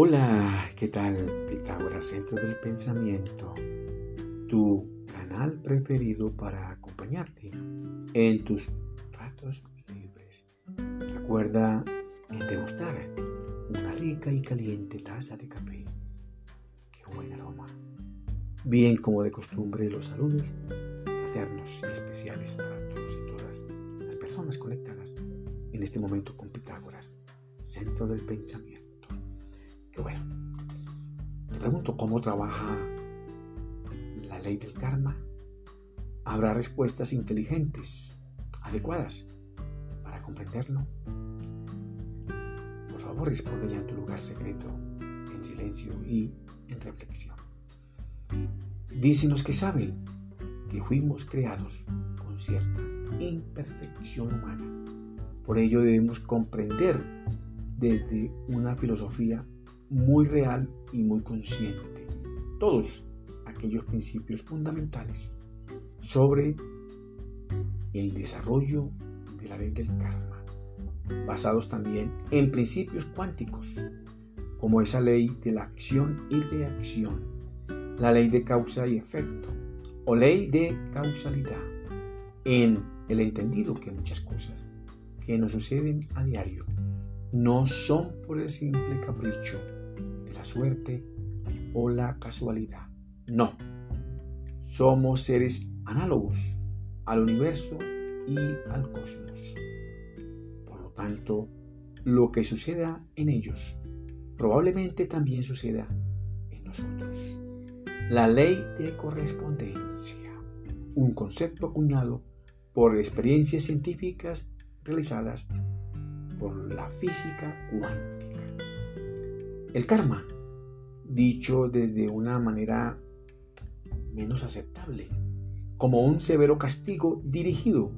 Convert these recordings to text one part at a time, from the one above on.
Hola, ¿qué tal? Pitágoras, Centro del Pensamiento, tu canal preferido para acompañarte en tus ratos libres. Recuerda degustar una rica y caliente taza de café. Qué buen aroma. Bien como de costumbre los saludos fraternos y especiales para todos y todas las personas conectadas en este momento con Pitágoras, Centro del Pensamiento bueno, te pregunto cómo trabaja la ley del karma. ¿Habrá respuestas inteligentes, adecuadas para comprenderlo? Por favor, responde ya en tu lugar secreto, en silencio y en reflexión. Dicen los que saben que fuimos creados con cierta imperfección humana. Por ello debemos comprender desde una filosofía muy real y muy consciente. Todos aquellos principios fundamentales sobre el desarrollo de la ley del karma, basados también en principios cuánticos, como esa ley de la acción y reacción, la ley de causa y efecto, o ley de causalidad, en el entendido que muchas cosas que nos suceden a diario no son por el simple capricho la suerte o la casualidad. No, somos seres análogos al universo y al cosmos. Por lo tanto, lo que suceda en ellos probablemente también suceda en nosotros. La ley de correspondencia, un concepto acuñado por experiencias científicas realizadas por la física cuántica. El karma, dicho desde una manera menos aceptable, como un severo castigo dirigido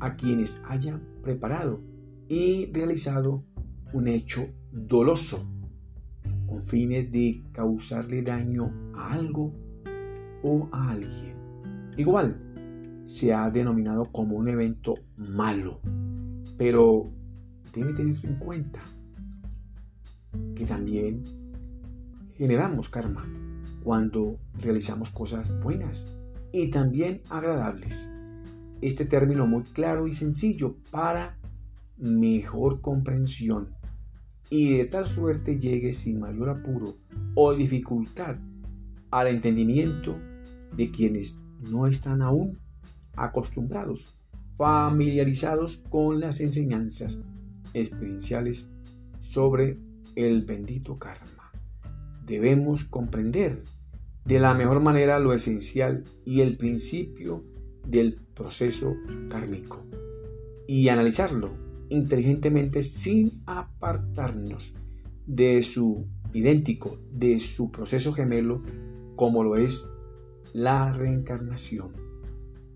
a quienes hayan preparado y realizado un hecho doloso con fines de causarle daño a algo o a alguien. Igual se ha denominado como un evento malo, pero debe tenerse en cuenta que también generamos karma cuando realizamos cosas buenas y también agradables. Este término muy claro y sencillo para mejor comprensión y de tal suerte llegue sin mayor apuro o dificultad al entendimiento de quienes no están aún acostumbrados, familiarizados con las enseñanzas experienciales sobre el bendito karma. Debemos comprender. De la mejor manera lo esencial y el principio del proceso kármico. Y analizarlo inteligentemente sin apartarnos de su idéntico, de su proceso gemelo como lo es la reencarnación,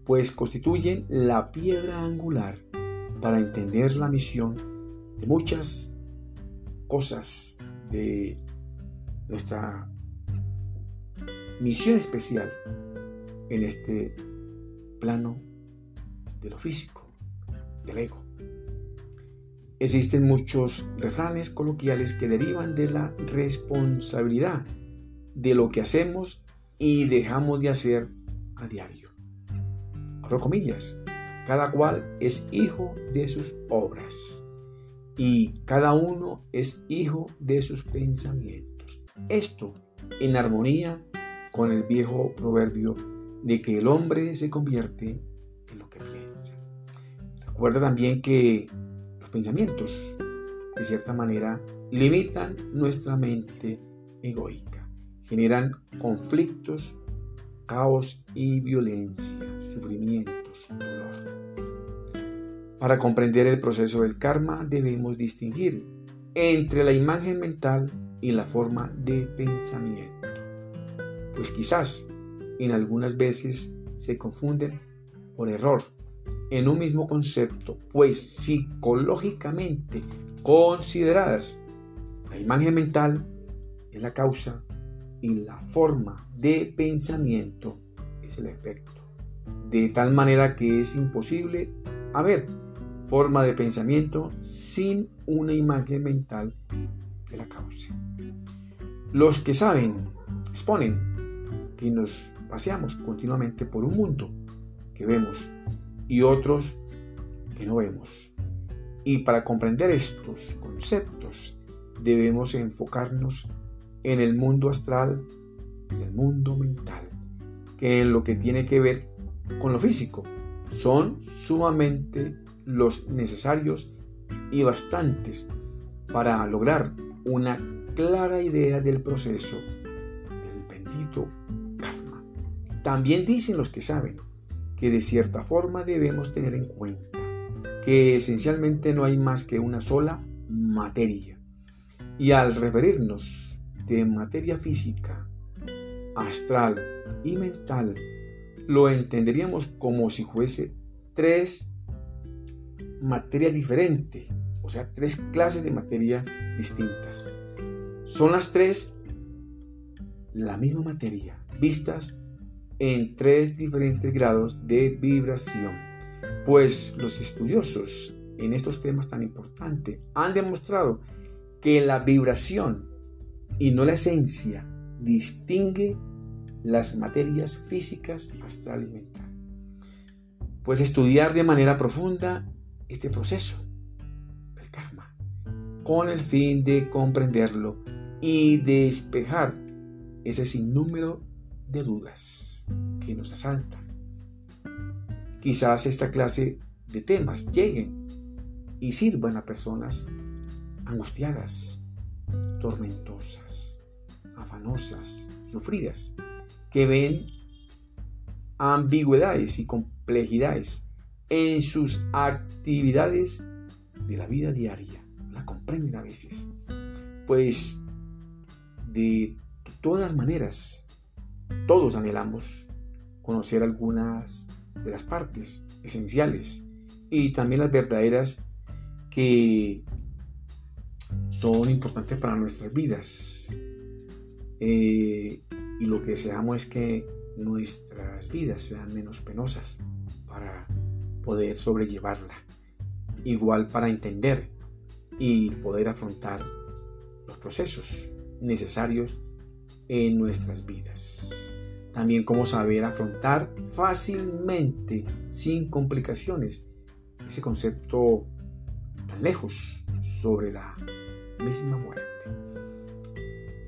pues constituyen la piedra angular para entender la misión de muchas cosas de nuestra misión especial en este plano de lo físico, del ego. Existen muchos refranes coloquiales que derivan de la responsabilidad de lo que hacemos y dejamos de hacer a diario. Abro comillas, cada cual es hijo de sus obras y cada uno es hijo de sus pensamientos. Esto en armonía con el viejo proverbio de que el hombre se convierte en lo que piensa. Recuerda también que los pensamientos, de cierta manera, limitan nuestra mente egoica, generan conflictos, caos y violencia, sufrimientos, dolor. Para comprender el proceso del karma debemos distinguir entre la imagen mental y la forma de pensamiento. Pues quizás en algunas veces se confunden por error en un mismo concepto, pues psicológicamente consideradas, la imagen mental es la causa y la forma de pensamiento es el efecto. De tal manera que es imposible haber forma de pensamiento sin una imagen mental que la cause. Los que saben exponen que nos paseamos continuamente por un mundo que vemos y otros que no vemos. Y para comprender estos conceptos debemos enfocarnos en el mundo astral y el mundo mental, que en lo que tiene que ver con lo físico son sumamente los necesarios y bastantes para lograr una clara idea del proceso del bendito karma. También dicen los que saben que de cierta forma debemos tener en cuenta que esencialmente no hay más que una sola materia. Y al referirnos de materia física, astral y mental, lo entenderíamos como si fuese tres materias diferentes, o sea, tres clases de materia distintas. Son las tres la misma materia, vistas en tres diferentes grados de vibración. Pues los estudiosos en estos temas tan importantes han demostrado que la vibración y no la esencia distingue las materias físicas, astral y mental. Pues estudiar de manera profunda este proceso del karma con el fin de comprenderlo y despejar ese sinnúmero de dudas que nos asaltan. Quizás esta clase de temas lleguen y sirvan a personas angustiadas, tormentosas, afanosas, sufridas, que ven ambigüedades y complejidades en sus actividades de la vida diaria. La comprenden a veces. Pues de todas maneras, todos anhelamos conocer algunas de las partes esenciales y también las verdaderas que son importantes para nuestras vidas. Eh, y lo que deseamos es que nuestras vidas sean menos penosas para poder sobrellevarla. Igual para entender y poder afrontar los procesos necesarios en nuestras vidas. También cómo saber afrontar fácilmente, sin complicaciones, ese concepto tan lejos sobre la misma muerte.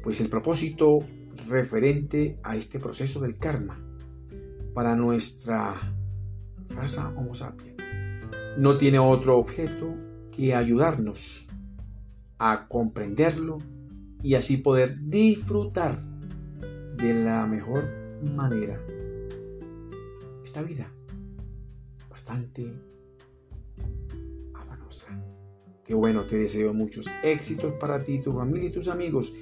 Pues el propósito referente a este proceso del karma para nuestra raza Homo sapiens no tiene otro objeto que ayudarnos a comprenderlo y así poder disfrutar de la mejor manera esta vida bastante afanosa. Qué bueno, te deseo muchos éxitos para ti, tu familia y tus amigos.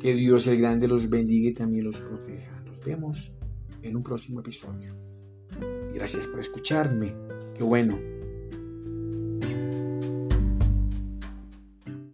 Que Dios el Grande los bendiga y también los proteja. Nos vemos en un próximo episodio. Gracias por escucharme. Qué bueno